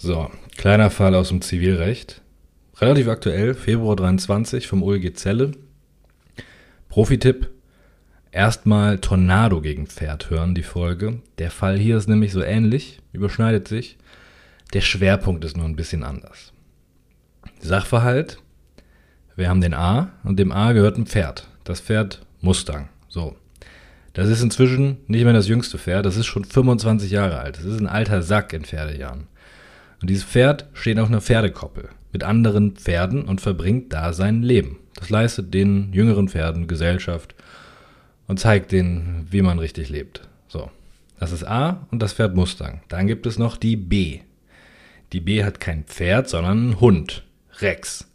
So, kleiner Fall aus dem Zivilrecht. Relativ aktuell, Februar 23 vom OLG Zelle. Profitipp, erstmal Tornado gegen Pferd hören, die Folge. Der Fall hier ist nämlich so ähnlich, überschneidet sich. Der Schwerpunkt ist nur ein bisschen anders. Sachverhalt, wir haben den A und dem A gehört ein Pferd. Das Pferd Mustang. So. Das ist inzwischen nicht mehr das jüngste Pferd, das ist schon 25 Jahre alt. Das ist ein alter Sack in Pferdejahren. Und dieses Pferd steht auf einer Pferdekoppel mit anderen Pferden und verbringt da sein Leben. Das leistet den jüngeren Pferden Gesellschaft und zeigt denen, wie man richtig lebt. So, das ist A und das Pferd Mustang. Dann gibt es noch die B. Die B hat kein Pferd, sondern einen Hund. Rex.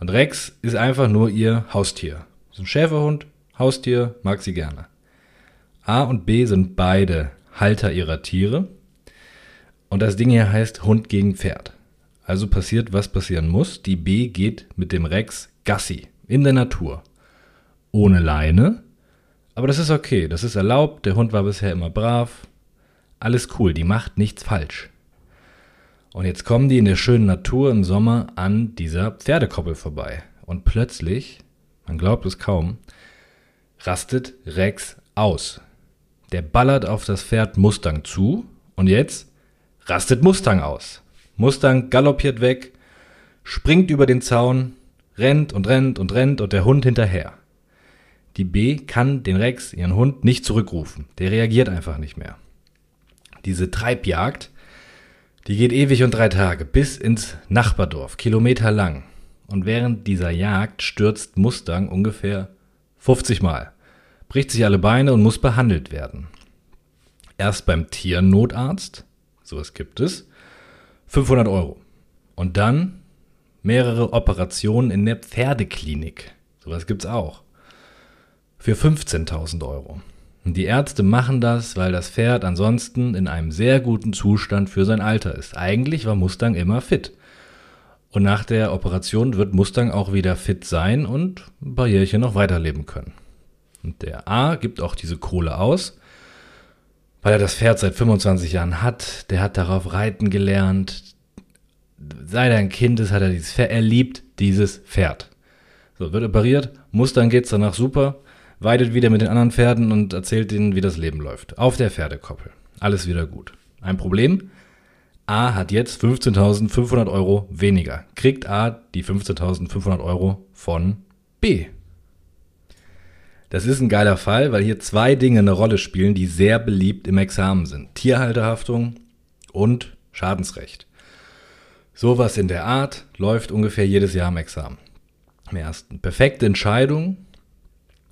Und Rex ist einfach nur ihr Haustier. Das ist ein Schäferhund, Haustier, mag sie gerne. A und B sind beide Halter ihrer Tiere und das Ding hier heißt Hund gegen Pferd. Also passiert, was passieren muss. Die B geht mit dem Rex Gassi in der Natur. Ohne Leine. Aber das ist okay, das ist erlaubt. Der Hund war bisher immer brav. Alles cool, die macht nichts falsch. Und jetzt kommen die in der schönen Natur im Sommer an dieser Pferdekoppel vorbei. Und plötzlich, man glaubt es kaum, rastet Rex aus. Der ballert auf das Pferd Mustang zu. Und jetzt rastet Mustang aus. Mustang galoppiert weg, springt über den Zaun, rennt und rennt und rennt und der Hund hinterher. Die B kann den Rex, ihren Hund, nicht zurückrufen. Der reagiert einfach nicht mehr. Diese Treibjagd, die geht ewig und drei Tage bis ins Nachbardorf, Kilometer lang. Und während dieser Jagd stürzt Mustang ungefähr 50 Mal, bricht sich alle Beine und muss behandelt werden. Erst beim Tiernotarzt, sowas gibt es, 500 Euro. Und dann mehrere Operationen in der Pferdeklinik, sowas gibt es auch, für 15.000 Euro. Und die Ärzte machen das, weil das Pferd ansonsten in einem sehr guten Zustand für sein Alter ist. Eigentlich war Mustang immer fit. Und nach der Operation wird Mustang auch wieder fit sein und ein paar Jährchen noch weiterleben können. Und der A gibt auch diese Kohle aus weil er das Pferd seit 25 Jahren hat. Der hat darauf reiten gelernt. Seit er ein Kind ist, hat er dieses Pferd. Er liebt dieses Pferd. So, wird operiert, muss dann geht's danach super, weidet wieder mit den anderen Pferden und erzählt ihnen, wie das Leben läuft. Auf der Pferdekoppel. Alles wieder gut. Ein Problem? A hat jetzt 15.500 Euro weniger. Kriegt A die 15.500 Euro von B. Das ist ein geiler Fall, weil hier zwei Dinge eine Rolle spielen, die sehr beliebt im Examen sind. Tierhalterhaftung und Schadensrecht. Sowas in der Art läuft ungefähr jedes Jahr im Examen. Im ersten. Perfekte Entscheidung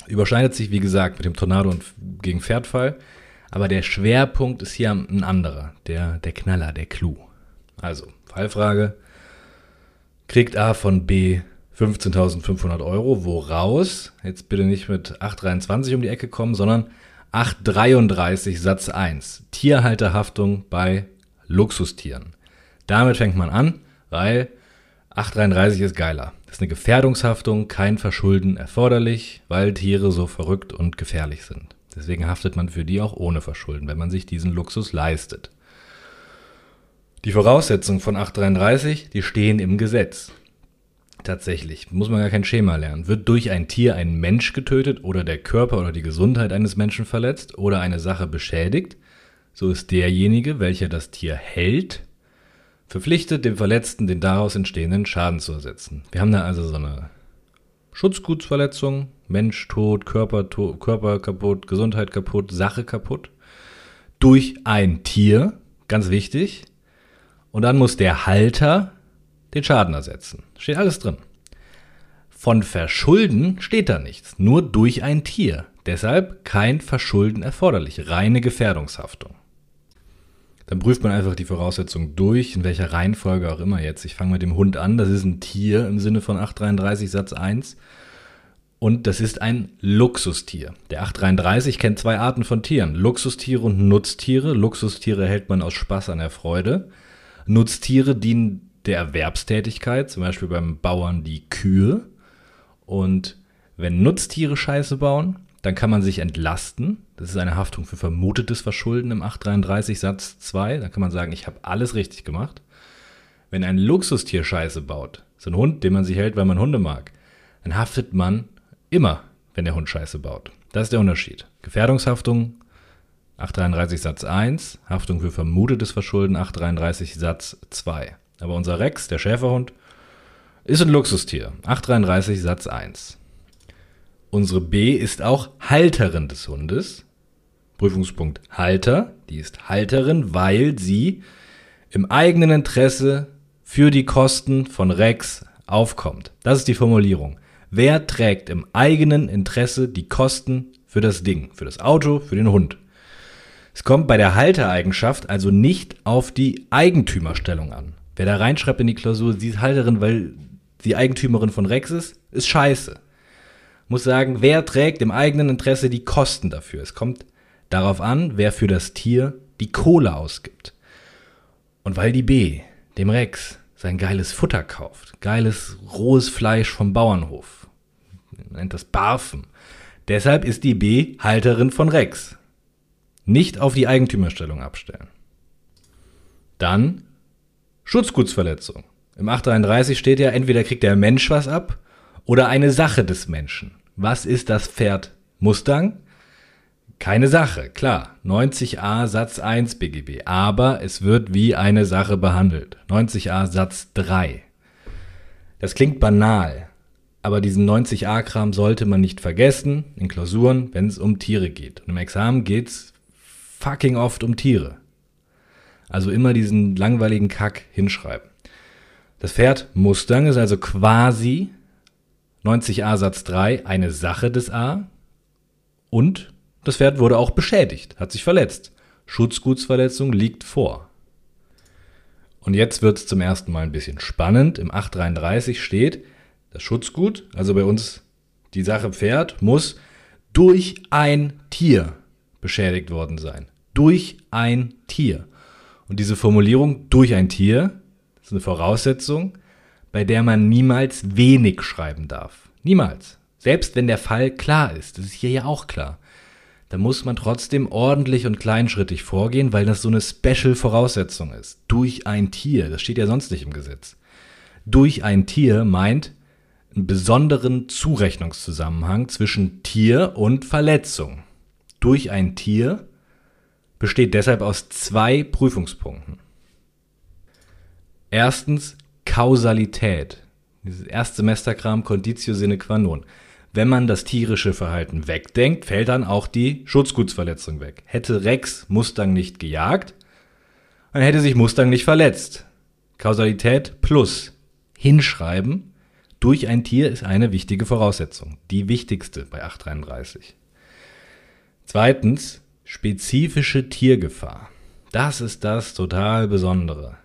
überschneidet sich, wie gesagt, mit dem Tornado und gegen Pferdfall. Aber der Schwerpunkt ist hier ein anderer. Der, der Knaller, der Clou. Also, Fallfrage. Kriegt A von B 15.500 Euro, woraus, jetzt bitte nicht mit 823 um die Ecke kommen, sondern 833 Satz 1, Tierhalterhaftung bei Luxustieren. Damit fängt man an, weil 833 ist geiler. Das ist eine Gefährdungshaftung, kein Verschulden erforderlich, weil Tiere so verrückt und gefährlich sind. Deswegen haftet man für die auch ohne Verschulden, wenn man sich diesen Luxus leistet. Die Voraussetzungen von 833, die stehen im Gesetz. Tatsächlich, muss man gar kein Schema lernen. Wird durch ein Tier ein Mensch getötet oder der Körper oder die Gesundheit eines Menschen verletzt oder eine Sache beschädigt, so ist derjenige, welcher das Tier hält, verpflichtet, dem Verletzten den daraus entstehenden Schaden zu ersetzen. Wir haben da also so eine Schutzgutsverletzung, Mensch tot, Körper, tot, Körper kaputt, Gesundheit kaputt, Sache kaputt, durch ein Tier, ganz wichtig. Und dann muss der Halter den Schaden ersetzen. Steht alles drin. Von Verschulden steht da nichts, nur durch ein Tier. Deshalb kein Verschulden erforderlich, reine Gefährdungshaftung. Dann prüft man einfach die Voraussetzungen durch, in welcher Reihenfolge auch immer jetzt. Ich fange mit dem Hund an, das ist ein Tier im Sinne von 833 Satz 1. Und das ist ein Luxustier. Der 833 kennt zwei Arten von Tieren. Luxustiere und Nutztiere. Luxustiere hält man aus Spaß an der Freude. Nutztiere dienen der Erwerbstätigkeit, zum Beispiel beim Bauern die Kühe. Und wenn Nutztiere Scheiße bauen, dann kann man sich entlasten. Das ist eine Haftung für vermutetes Verschulden im 833 Satz 2. Da kann man sagen, ich habe alles richtig gemacht. Wenn ein Luxustier Scheiße baut, so ein Hund, den man sich hält, weil man Hunde mag, dann haftet man immer, wenn der Hund Scheiße baut. Das ist der Unterschied. Gefährdungshaftung 833 Satz 1, Haftung für vermutetes Verschulden 833 Satz 2. Aber unser Rex, der Schäferhund, ist ein Luxustier. 833 Satz 1. Unsere B ist auch Halterin des Hundes. Prüfungspunkt Halter. Die ist Halterin, weil sie im eigenen Interesse für die Kosten von Rex aufkommt. Das ist die Formulierung. Wer trägt im eigenen Interesse die Kosten für das Ding, für das Auto, für den Hund? Es kommt bei der Haltereigenschaft also nicht auf die Eigentümerstellung an. Wer da reinschreibt in die Klausur, sie ist Halterin, weil sie Eigentümerin von Rex ist, ist scheiße. Muss sagen, wer trägt im eigenen Interesse die Kosten dafür? Es kommt darauf an, wer für das Tier die Kohle ausgibt. Und weil die B, dem Rex, sein geiles Futter kauft, geiles rohes Fleisch vom Bauernhof, nennt das Barfen, deshalb ist die B Halterin von Rex. Nicht auf die Eigentümerstellung abstellen. Dann Schutzgutsverletzung. Im 833 steht ja, entweder kriegt der Mensch was ab oder eine Sache des Menschen. Was ist das Pferd Mustang? Keine Sache, klar. 90a Satz 1 BGB. Aber es wird wie eine Sache behandelt. 90a Satz 3. Das klingt banal. Aber diesen 90a-Kram sollte man nicht vergessen in Klausuren, wenn es um Tiere geht. Und im Examen geht's fucking oft um Tiere. Also immer diesen langweiligen Kack hinschreiben. Das Pferd Mustang ist also quasi 90a Satz 3 eine Sache des A und das Pferd wurde auch beschädigt, hat sich verletzt. Schutzgutsverletzung liegt vor. Und jetzt wird es zum ersten Mal ein bisschen spannend. Im 833 steht, das Schutzgut, also bei uns die Sache Pferd, muss durch ein Tier beschädigt worden sein. Durch ein Tier. Und diese Formulierung durch ein Tier ist eine Voraussetzung, bei der man niemals wenig schreiben darf. Niemals. Selbst wenn der Fall klar ist, das ist hier ja auch klar, da muss man trotzdem ordentlich und kleinschrittig vorgehen, weil das so eine Special-Voraussetzung ist. Durch ein Tier, das steht ja sonst nicht im Gesetz. Durch ein Tier meint einen besonderen Zurechnungszusammenhang zwischen Tier und Verletzung. Durch ein Tier besteht deshalb aus zwei Prüfungspunkten. Erstens Kausalität. Dieses Erstsemesterkram Conditio sine qua non. Wenn man das tierische Verhalten wegdenkt, fällt dann auch die Schutzgutsverletzung weg. Hätte Rex Mustang nicht gejagt, dann hätte sich Mustang nicht verletzt. Kausalität plus hinschreiben durch ein Tier ist eine wichtige Voraussetzung. Die wichtigste bei 833. Zweitens, spezifische Tiergefahr. Das ist das total Besondere.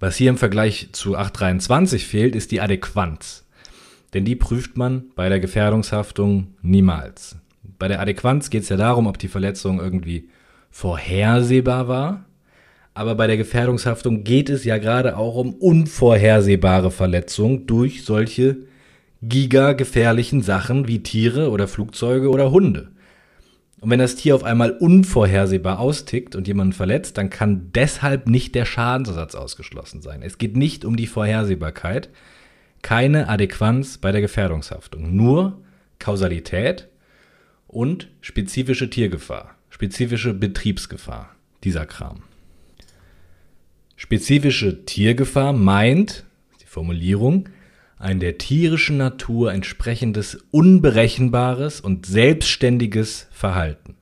Was hier im Vergleich zu 823 fehlt, ist die Adäquanz. Denn die prüft man bei der Gefährdungshaftung niemals. Bei der Adäquanz geht es ja darum, ob die Verletzung irgendwie vorhersehbar war. Aber bei der Gefährdungshaftung geht es ja gerade auch um unvorhersehbare Verletzungen durch solche gigagefährlichen Sachen wie Tiere oder Flugzeuge oder Hunde. Und wenn das Tier auf einmal unvorhersehbar austickt und jemanden verletzt, dann kann deshalb nicht der Schadensersatz ausgeschlossen sein. Es geht nicht um die Vorhersehbarkeit, keine Adäquanz bei der Gefährdungshaftung, nur Kausalität und spezifische Tiergefahr, spezifische Betriebsgefahr, dieser Kram. Spezifische Tiergefahr meint, die Formulierung, ein der tierischen Natur entsprechendes unberechenbares und selbstständiges Verhalten.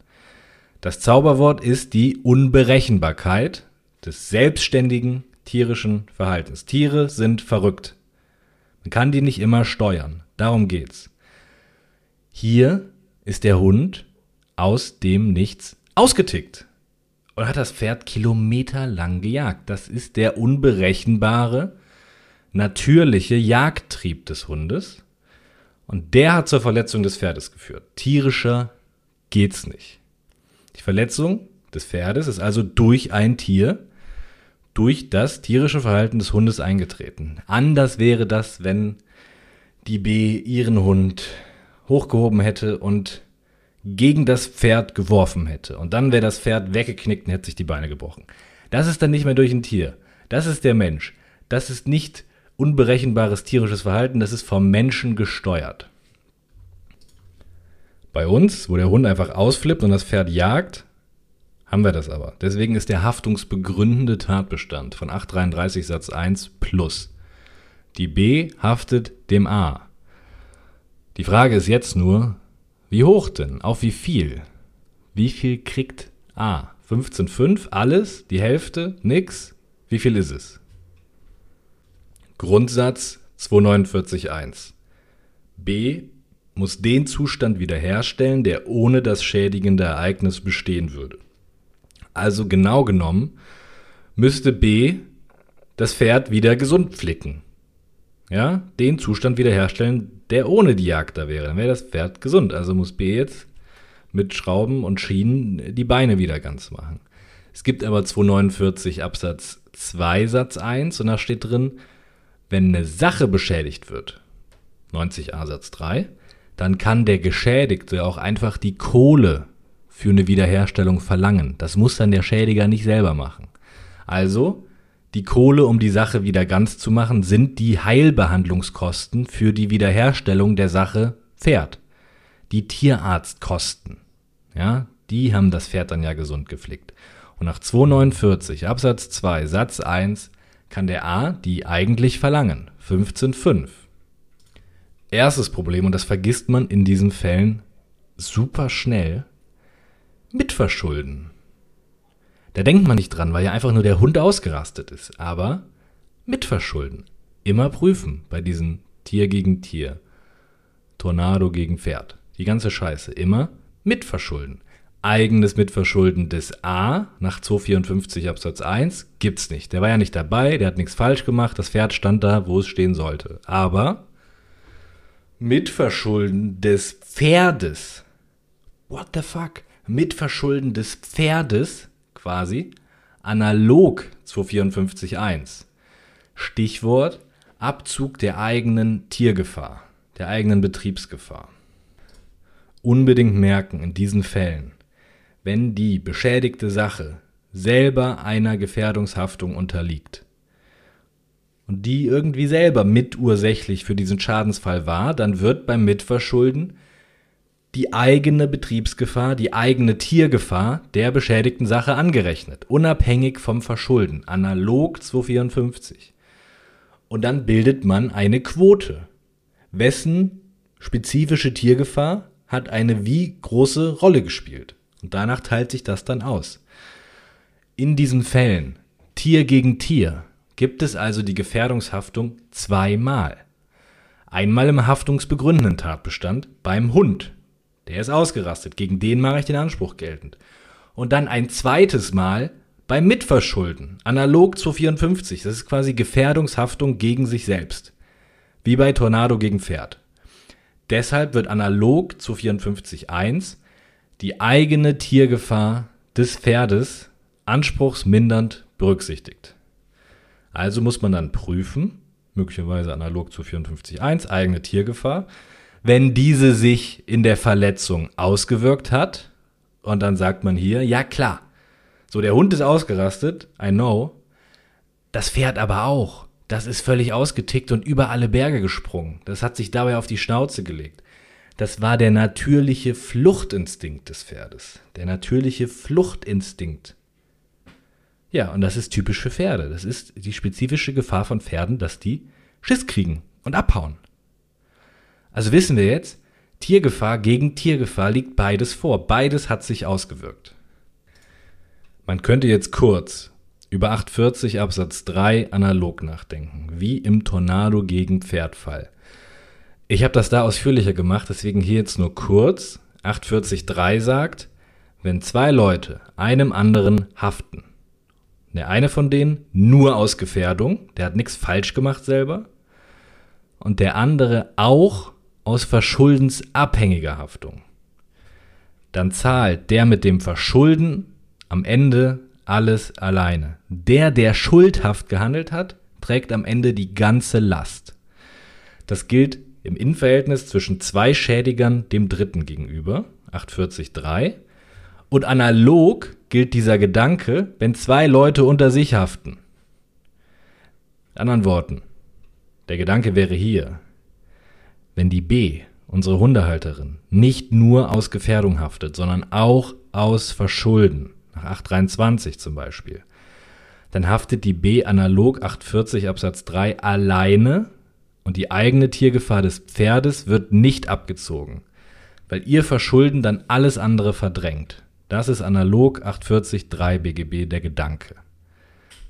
Das Zauberwort ist die Unberechenbarkeit des selbstständigen tierischen Verhaltens. Tiere sind verrückt. Man kann die nicht immer steuern. Darum geht's. Hier ist der Hund aus dem Nichts ausgetickt und hat das Pferd kilometerlang gejagt. Das ist der unberechenbare natürliche Jagdtrieb des Hundes. Und der hat zur Verletzung des Pferdes geführt. Tierischer geht's nicht. Die Verletzung des Pferdes ist also durch ein Tier, durch das tierische Verhalten des Hundes eingetreten. Anders wäre das, wenn die B ihren Hund hochgehoben hätte und gegen das Pferd geworfen hätte. Und dann wäre das Pferd weggeknickt und hätte sich die Beine gebrochen. Das ist dann nicht mehr durch ein Tier. Das ist der Mensch. Das ist nicht unberechenbares tierisches Verhalten, das ist vom Menschen gesteuert. Bei uns, wo der Hund einfach ausflippt und das Pferd jagt, haben wir das aber. Deswegen ist der haftungsbegründende Tatbestand von 833 Satz 1 plus. Die B haftet dem A. Die Frage ist jetzt nur, wie hoch denn? Auf wie viel? Wie viel kriegt A? 15,5, alles, die Hälfte, nix? Wie viel ist es? Grundsatz 249.1. B muss den Zustand wiederherstellen, der ohne das schädigende Ereignis bestehen würde. Also genau genommen müsste B das Pferd wieder gesund flicken. Ja, den Zustand wiederherstellen, der ohne die Jagd da wäre. Dann wäre das Pferd gesund. Also muss B jetzt mit Schrauben und Schienen die Beine wieder ganz machen. Es gibt aber 249 Absatz 2 Satz 1 und da steht drin, wenn eine Sache beschädigt wird, 90a Satz 3, dann kann der Geschädigte auch einfach die Kohle für eine Wiederherstellung verlangen. Das muss dann der Schädiger nicht selber machen. Also, die Kohle, um die Sache wieder ganz zu machen, sind die Heilbehandlungskosten für die Wiederherstellung der Sache Pferd. Die Tierarztkosten. Ja, die haben das Pferd dann ja gesund geflickt. Und nach 249 Absatz 2 Satz 1 kann der A die eigentlich verlangen. 15.5. Erstes Problem, und das vergisst man in diesen Fällen super schnell, mitverschulden. Da denkt man nicht dran, weil ja einfach nur der Hund ausgerastet ist. Aber mitverschulden. Immer prüfen bei diesen Tier gegen Tier. Tornado gegen Pferd. Die ganze Scheiße. Immer mitverschulden. Eigenes Mitverschulden des A nach 254 Absatz 1 gibt's nicht. Der war ja nicht dabei, der hat nichts falsch gemacht, das Pferd stand da, wo es stehen sollte. Aber Mitverschulden des Pferdes. What the fuck? Mitverschulden des Pferdes quasi analog 254.1. Stichwort Abzug der eigenen Tiergefahr, der eigenen Betriebsgefahr. Unbedingt merken in diesen Fällen, wenn die beschädigte Sache selber einer Gefährdungshaftung unterliegt und die irgendwie selber mitursächlich für diesen Schadensfall war, dann wird beim Mitverschulden die eigene Betriebsgefahr, die eigene Tiergefahr der beschädigten Sache angerechnet, unabhängig vom Verschulden, analog 254. Und dann bildet man eine Quote. Wessen spezifische Tiergefahr hat eine wie große Rolle gespielt? Und danach teilt sich das dann aus. In diesen Fällen, Tier gegen Tier, gibt es also die Gefährdungshaftung zweimal. Einmal im haftungsbegründenden Tatbestand beim Hund, der ist ausgerastet. Gegen den mache ich den Anspruch geltend. Und dann ein zweites Mal beim Mitverschulden. Analog zu 54. Das ist quasi Gefährdungshaftung gegen sich selbst. Wie bei Tornado gegen Pferd. Deshalb wird analog zu 54.1 die eigene Tiergefahr des Pferdes anspruchsmindernd berücksichtigt. Also muss man dann prüfen, möglicherweise analog zu 54.1, eigene Tiergefahr, wenn diese sich in der Verletzung ausgewirkt hat. Und dann sagt man hier, ja klar, so der Hund ist ausgerastet, I know. Das Pferd aber auch. Das ist völlig ausgetickt und über alle Berge gesprungen. Das hat sich dabei auf die Schnauze gelegt. Das war der natürliche Fluchtinstinkt des Pferdes. Der natürliche Fluchtinstinkt. Ja, und das ist typisch für Pferde. Das ist die spezifische Gefahr von Pferden, dass die Schiss kriegen und abhauen. Also wissen wir jetzt, Tiergefahr gegen Tiergefahr liegt beides vor. Beides hat sich ausgewirkt. Man könnte jetzt kurz über 840 Absatz 3 analog nachdenken, wie im Tornado gegen Pferdfall. Ich habe das da ausführlicher gemacht, deswegen hier jetzt nur kurz. 840.3 sagt, wenn zwei Leute einem anderen haften, der eine von denen nur aus Gefährdung, der hat nichts falsch gemacht selber, und der andere auch aus verschuldensabhängiger Haftung, dann zahlt der mit dem Verschulden am Ende alles alleine. Der, der schuldhaft gehandelt hat, trägt am Ende die ganze Last. Das gilt im Innenverhältnis zwischen zwei Schädigern dem Dritten gegenüber, 840.3, und analog gilt dieser Gedanke, wenn zwei Leute unter sich haften. In anderen Worten, der Gedanke wäre hier, wenn die B, unsere Hundehalterin, nicht nur aus Gefährdung haftet, sondern auch aus Verschulden, nach 823 zum Beispiel, dann haftet die B analog 840 Absatz 3 alleine und die eigene Tiergefahr des Pferdes wird nicht abgezogen, weil ihr Verschulden dann alles andere verdrängt. Das ist analog 840 3 BGB der Gedanke.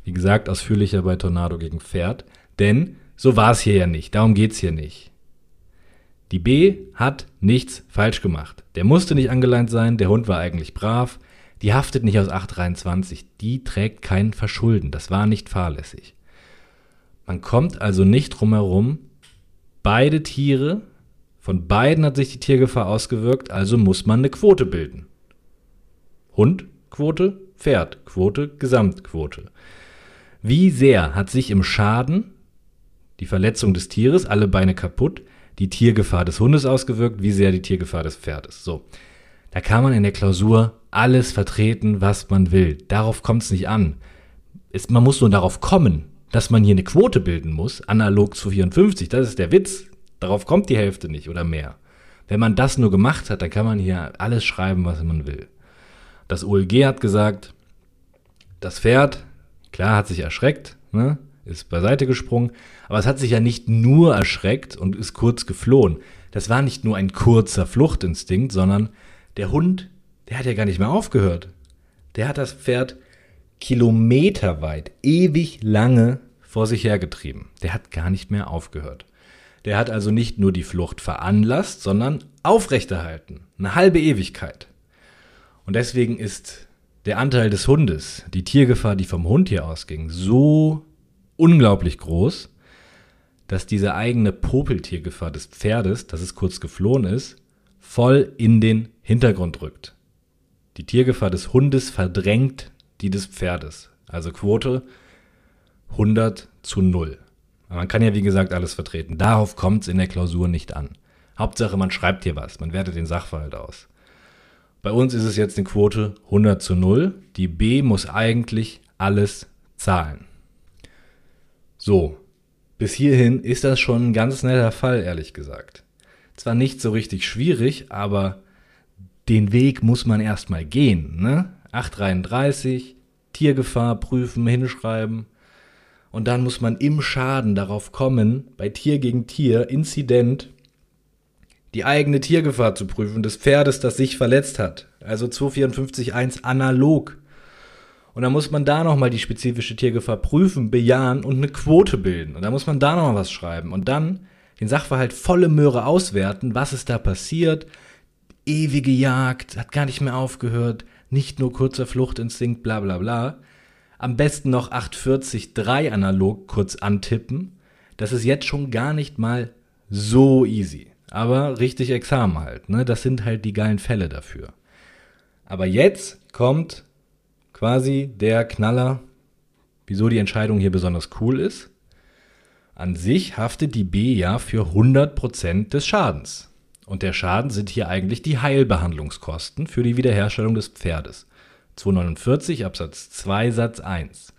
Wie gesagt, ausführlicher bei Tornado gegen Pferd, denn so war es hier ja nicht, darum geht's hier nicht. Die B hat nichts falsch gemacht. Der musste nicht angeleint sein, der Hund war eigentlich brav, die haftet nicht aus 823, die trägt kein Verschulden, das war nicht fahrlässig. Man kommt also nicht drum herum, beide Tiere, von beiden hat sich die Tiergefahr ausgewirkt, also muss man eine Quote bilden. Hund, Quote, Pferd, Quote, Gesamtquote. Wie sehr hat sich im Schaden die Verletzung des Tieres, alle Beine kaputt, die Tiergefahr des Hundes ausgewirkt, wie sehr die Tiergefahr des Pferdes. So. Da kann man in der Klausur alles vertreten, was man will. Darauf kommt es nicht an. Es, man muss nur darauf kommen, dass man hier eine Quote bilden muss, analog zu 54. Das ist der Witz. Darauf kommt die Hälfte nicht oder mehr. Wenn man das nur gemacht hat, dann kann man hier alles schreiben, was man will. Das OLG hat gesagt, das Pferd, klar, hat sich erschreckt, ne, ist beiseite gesprungen, aber es hat sich ja nicht nur erschreckt und ist kurz geflohen. Das war nicht nur ein kurzer Fluchtinstinkt, sondern der Hund, der hat ja gar nicht mehr aufgehört. Der hat das Pferd kilometerweit, ewig lange vor sich hergetrieben. Der hat gar nicht mehr aufgehört. Der hat also nicht nur die Flucht veranlasst, sondern aufrechterhalten. Eine halbe Ewigkeit. Und deswegen ist der Anteil des Hundes, die Tiergefahr, die vom Hund hier ausging, so unglaublich groß, dass diese eigene Popeltiergefahr des Pferdes, das es kurz geflohen ist, voll in den Hintergrund rückt. Die Tiergefahr des Hundes verdrängt die des Pferdes. Also Quote 100 zu 0. Man kann ja wie gesagt alles vertreten. Darauf kommt es in der Klausur nicht an. Hauptsache, man schreibt hier was, man wertet den Sachverhalt aus. Bei uns ist es jetzt eine Quote 100 zu 0. Die B muss eigentlich alles zahlen. So, bis hierhin ist das schon ein ganz netter Fall, ehrlich gesagt. Zwar nicht so richtig schwierig, aber den Weg muss man erstmal gehen. Ne? 833, Tiergefahr prüfen, hinschreiben. Und dann muss man im Schaden darauf kommen, bei Tier gegen Tier, Inzident, die eigene Tiergefahr zu prüfen, des Pferdes, das sich verletzt hat. Also 254.1 analog. Und dann muss man da nochmal die spezifische Tiergefahr prüfen, bejahen und eine Quote bilden. Und da muss man da nochmal was schreiben. Und dann den Sachverhalt volle Möhre auswerten, was ist da passiert. Ewige Jagd, hat gar nicht mehr aufgehört, nicht nur kurzer Fluchtinstinkt, bla bla bla. Am besten noch 840.3 analog kurz antippen. Das ist jetzt schon gar nicht mal so easy aber richtig Examen halt. Ne? Das sind halt die geilen Fälle dafür. Aber jetzt kommt quasi der Knaller, wieso die Entscheidung hier besonders cool ist. An sich haftet die B ja für 100% des Schadens. Und der Schaden sind hier eigentlich die Heilbehandlungskosten für die Wiederherstellung des Pferdes. 249 Absatz 2 Satz 1.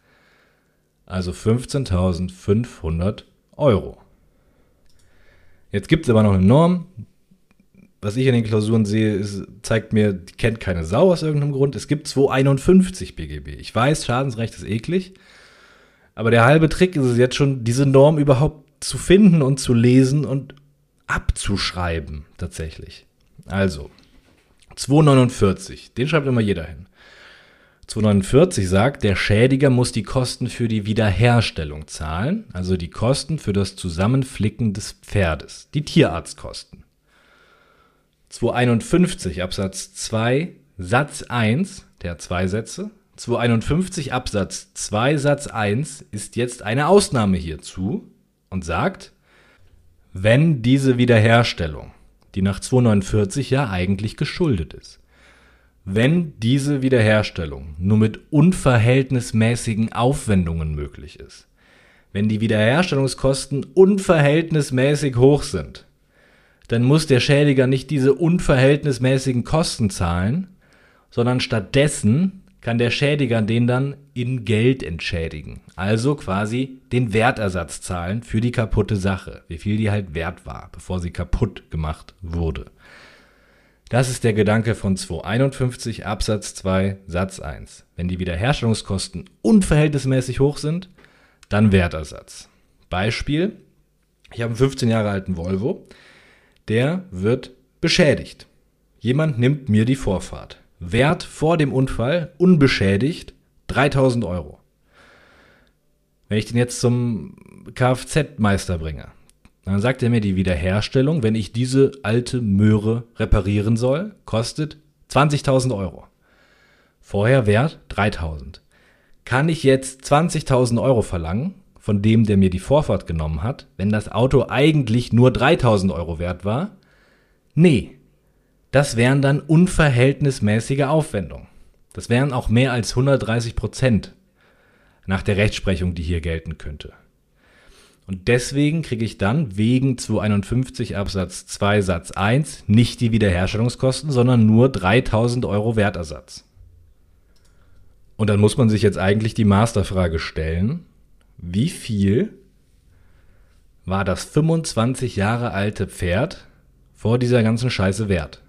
Also 15.500 Euro. Jetzt gibt es aber noch eine Norm. Was ich in den Klausuren sehe, ist, zeigt mir, die kennt keine Sau aus irgendeinem Grund. Es gibt 251 BGB. Ich weiß, Schadensrecht ist eklig. Aber der halbe Trick ist es jetzt schon, diese Norm überhaupt zu finden und zu lesen und abzuschreiben, tatsächlich. Also, 249, den schreibt immer jeder hin. 249 sagt, der Schädiger muss die Kosten für die Wiederherstellung zahlen, also die Kosten für das Zusammenflicken des Pferdes, die Tierarztkosten. 251 Absatz 2 Satz 1, der zwei Sätze, 251 Absatz 2 Satz 1 ist jetzt eine Ausnahme hierzu und sagt, wenn diese Wiederherstellung, die nach 249 ja eigentlich geschuldet ist, wenn diese Wiederherstellung nur mit unverhältnismäßigen Aufwendungen möglich ist, wenn die Wiederherstellungskosten unverhältnismäßig hoch sind, dann muss der Schädiger nicht diese unverhältnismäßigen Kosten zahlen, sondern stattdessen kann der Schädiger den dann in Geld entschädigen. Also quasi den Wertersatz zahlen für die kaputte Sache, wie viel die halt wert war, bevor sie kaputt gemacht wurde. Das ist der Gedanke von 251 Absatz 2 Satz 1. Wenn die Wiederherstellungskosten unverhältnismäßig hoch sind, dann Wertersatz. Beispiel, ich habe einen 15 Jahre alten Volvo, der wird beschädigt. Jemand nimmt mir die Vorfahrt. Wert vor dem Unfall, unbeschädigt, 3000 Euro. Wenn ich den jetzt zum Kfz-Meister bringe, dann sagt er mir, die Wiederherstellung, wenn ich diese alte Möhre reparieren soll, kostet 20.000 Euro. Vorher Wert 3.000. Kann ich jetzt 20.000 Euro verlangen, von dem, der mir die Vorfahrt genommen hat, wenn das Auto eigentlich nur 3.000 Euro wert war? Nee, das wären dann unverhältnismäßige Aufwendungen. Das wären auch mehr als 130 Prozent nach der Rechtsprechung, die hier gelten könnte. Und deswegen kriege ich dann wegen 251 Absatz 2 Satz 1 nicht die Wiederherstellungskosten, sondern nur 3000 Euro Wertersatz. Und dann muss man sich jetzt eigentlich die Masterfrage stellen, wie viel war das 25 Jahre alte Pferd vor dieser ganzen Scheiße wert?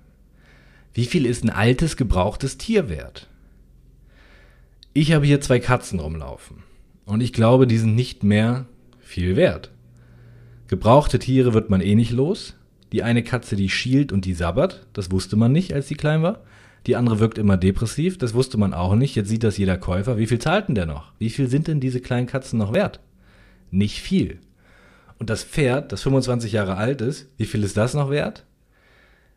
Wie viel ist ein altes, gebrauchtes Tier wert? Ich habe hier zwei Katzen rumlaufen. Und ich glaube, die sind nicht mehr viel wert. Gebrauchte Tiere wird man eh nicht los. Die eine Katze, die schielt und die sabbert, das wusste man nicht, als sie klein war. Die andere wirkt immer depressiv, das wusste man auch nicht. Jetzt sieht das jeder Käufer. Wie viel zahlt denn der noch? Wie viel sind denn diese kleinen Katzen noch wert? Nicht viel. Und das Pferd, das 25 Jahre alt ist, wie viel ist das noch wert?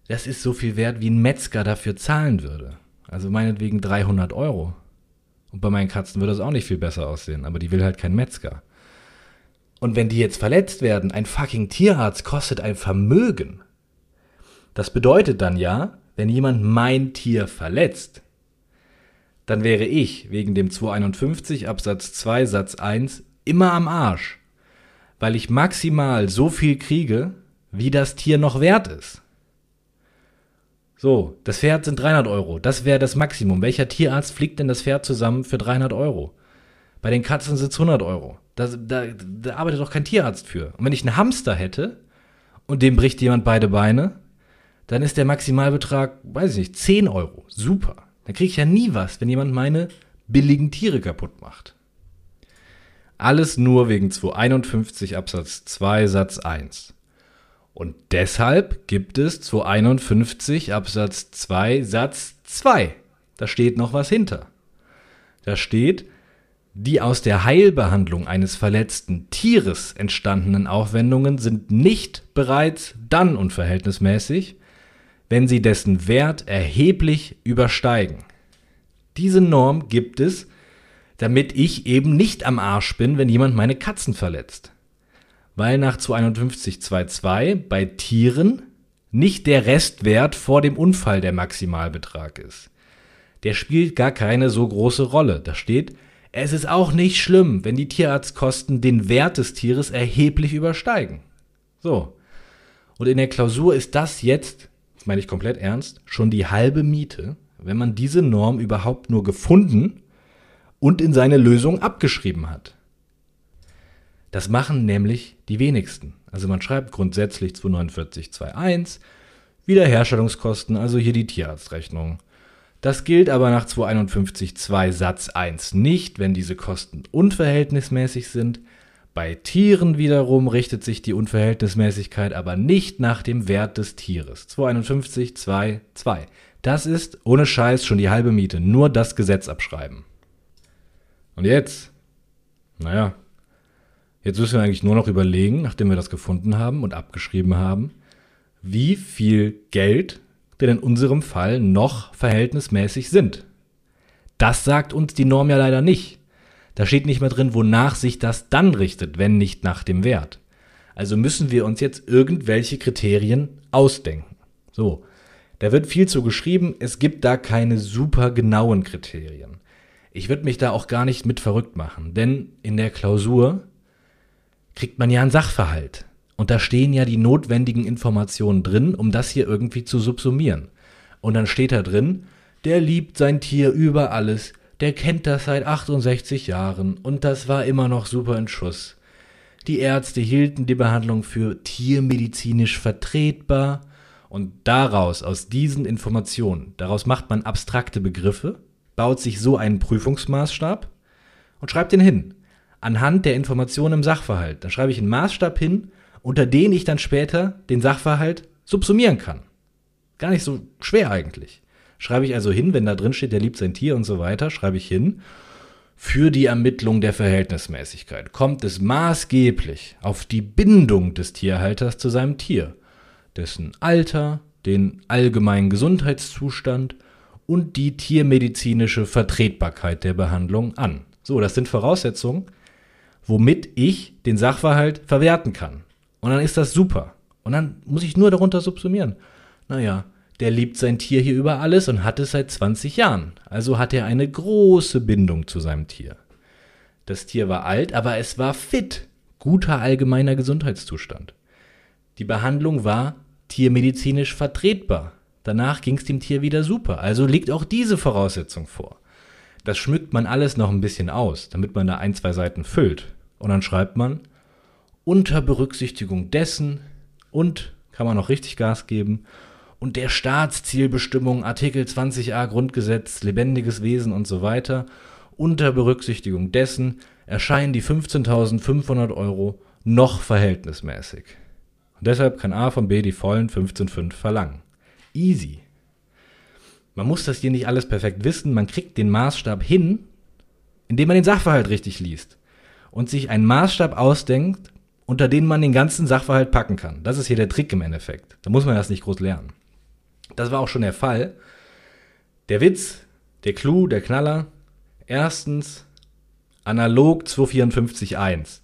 Das ist so viel wert, wie ein Metzger dafür zahlen würde. Also meinetwegen 300 Euro. Und bei meinen Katzen würde das auch nicht viel besser aussehen, aber die will halt kein Metzger. Und wenn die jetzt verletzt werden, ein fucking Tierarzt kostet ein Vermögen. Das bedeutet dann ja, wenn jemand mein Tier verletzt, dann wäre ich wegen dem 251 Absatz 2 Satz 1 immer am Arsch, weil ich maximal so viel kriege, wie das Tier noch wert ist. So, das Pferd sind 300 Euro. Das wäre das Maximum. Welcher Tierarzt fliegt denn das Pferd zusammen für 300 Euro? Bei den Katzen sind es 100 Euro. Da, da, da arbeitet doch kein Tierarzt für. Und wenn ich einen Hamster hätte und dem bricht jemand beide Beine, dann ist der Maximalbetrag, weiß ich nicht, 10 Euro. Super. Dann kriege ich ja nie was, wenn jemand meine billigen Tiere kaputt macht. Alles nur wegen 251 Absatz 2 Satz 1. Und deshalb gibt es 251 Absatz 2 Satz 2. Da steht noch was hinter. Da steht, die aus der Heilbehandlung eines verletzten Tieres entstandenen Aufwendungen sind nicht bereits dann unverhältnismäßig, wenn sie dessen Wert erheblich übersteigen. Diese Norm gibt es, damit ich eben nicht am Arsch bin, wenn jemand meine Katzen verletzt weil nach 251.2.2 bei Tieren nicht der Restwert vor dem Unfall der Maximalbetrag ist. Der spielt gar keine so große Rolle. Da steht, es ist auch nicht schlimm, wenn die Tierarztkosten den Wert des Tieres erheblich übersteigen. So. Und in der Klausur ist das jetzt, das meine ich komplett ernst, schon die halbe Miete, wenn man diese Norm überhaupt nur gefunden und in seine Lösung abgeschrieben hat. Das machen nämlich die wenigsten. Also man schreibt grundsätzlich 249.2.1 Wiederherstellungskosten, also hier die Tierarztrechnung. Das gilt aber nach 251.2 Satz 1 nicht, wenn diese Kosten unverhältnismäßig sind. Bei Tieren wiederum richtet sich die Unverhältnismäßigkeit aber nicht nach dem Wert des Tieres. 251.2.2. Das ist ohne Scheiß schon die halbe Miete. Nur das Gesetz abschreiben. Und jetzt? Naja, Jetzt müssen wir eigentlich nur noch überlegen, nachdem wir das gefunden haben und abgeschrieben haben, wie viel Geld denn in unserem Fall noch verhältnismäßig sind. Das sagt uns die Norm ja leider nicht. Da steht nicht mehr drin, wonach sich das dann richtet, wenn nicht nach dem Wert. Also müssen wir uns jetzt irgendwelche Kriterien ausdenken. So, da wird viel zu geschrieben, es gibt da keine super genauen Kriterien. Ich würde mich da auch gar nicht mit verrückt machen, denn in der Klausur kriegt man ja einen Sachverhalt. Und da stehen ja die notwendigen Informationen drin, um das hier irgendwie zu subsumieren. Und dann steht da drin, der liebt sein Tier über alles, der kennt das seit 68 Jahren und das war immer noch super in Schuss. Die Ärzte hielten die Behandlung für tiermedizinisch vertretbar und daraus, aus diesen Informationen, daraus macht man abstrakte Begriffe, baut sich so einen Prüfungsmaßstab und schreibt den hin. Anhand der Informationen im Sachverhalt. Da schreibe ich einen Maßstab hin, unter den ich dann später den Sachverhalt subsumieren kann. Gar nicht so schwer eigentlich. Schreibe ich also hin, wenn da drin steht, der liebt sein Tier und so weiter, schreibe ich hin. Für die Ermittlung der Verhältnismäßigkeit kommt es maßgeblich auf die Bindung des Tierhalters zu seinem Tier, dessen Alter, den allgemeinen Gesundheitszustand und die tiermedizinische Vertretbarkeit der Behandlung an. So, das sind Voraussetzungen, womit ich den Sachverhalt verwerten kann. Und dann ist das super. Und dann muss ich nur darunter subsumieren. Naja, der liebt sein Tier hier über alles und hat es seit 20 Jahren. Also hat er eine große Bindung zu seinem Tier. Das Tier war alt, aber es war fit. Guter allgemeiner Gesundheitszustand. Die Behandlung war tiermedizinisch vertretbar. Danach ging es dem Tier wieder super. Also liegt auch diese Voraussetzung vor. Das schmückt man alles noch ein bisschen aus, damit man da ein, zwei Seiten füllt. Und dann schreibt man, unter Berücksichtigung dessen und kann man noch richtig Gas geben und der Staatszielbestimmung Artikel 20a Grundgesetz, lebendiges Wesen und so weiter, unter Berücksichtigung dessen erscheinen die 15.500 Euro noch verhältnismäßig. Und deshalb kann A von B die vollen 15,5 verlangen. Easy. Man muss das hier nicht alles perfekt wissen, man kriegt den Maßstab hin, indem man den Sachverhalt richtig liest und sich einen Maßstab ausdenkt, unter den man den ganzen Sachverhalt packen kann. Das ist hier der Trick im Endeffekt. Da muss man das nicht groß lernen. Das war auch schon der Fall. Der Witz, der Clou, der Knaller. Erstens, analog 254.1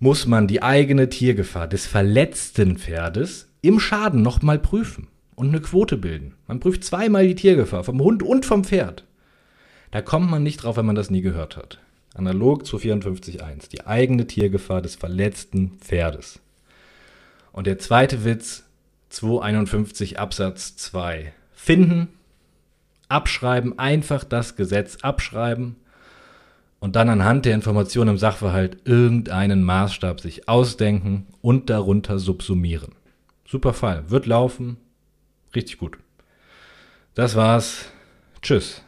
muss man die eigene Tiergefahr des verletzten Pferdes im Schaden nochmal prüfen und eine Quote bilden. Man prüft zweimal die Tiergefahr vom Hund und vom Pferd. Da kommt man nicht drauf, wenn man das nie gehört hat. Analog 254.1, die eigene Tiergefahr des verletzten Pferdes. Und der zweite Witz, 251 Absatz 2. Finden, abschreiben, einfach das Gesetz abschreiben und dann anhand der Informationen im Sachverhalt irgendeinen Maßstab sich ausdenken und darunter subsumieren. Super Fall. Wird laufen. Richtig gut. Das war's. Tschüss.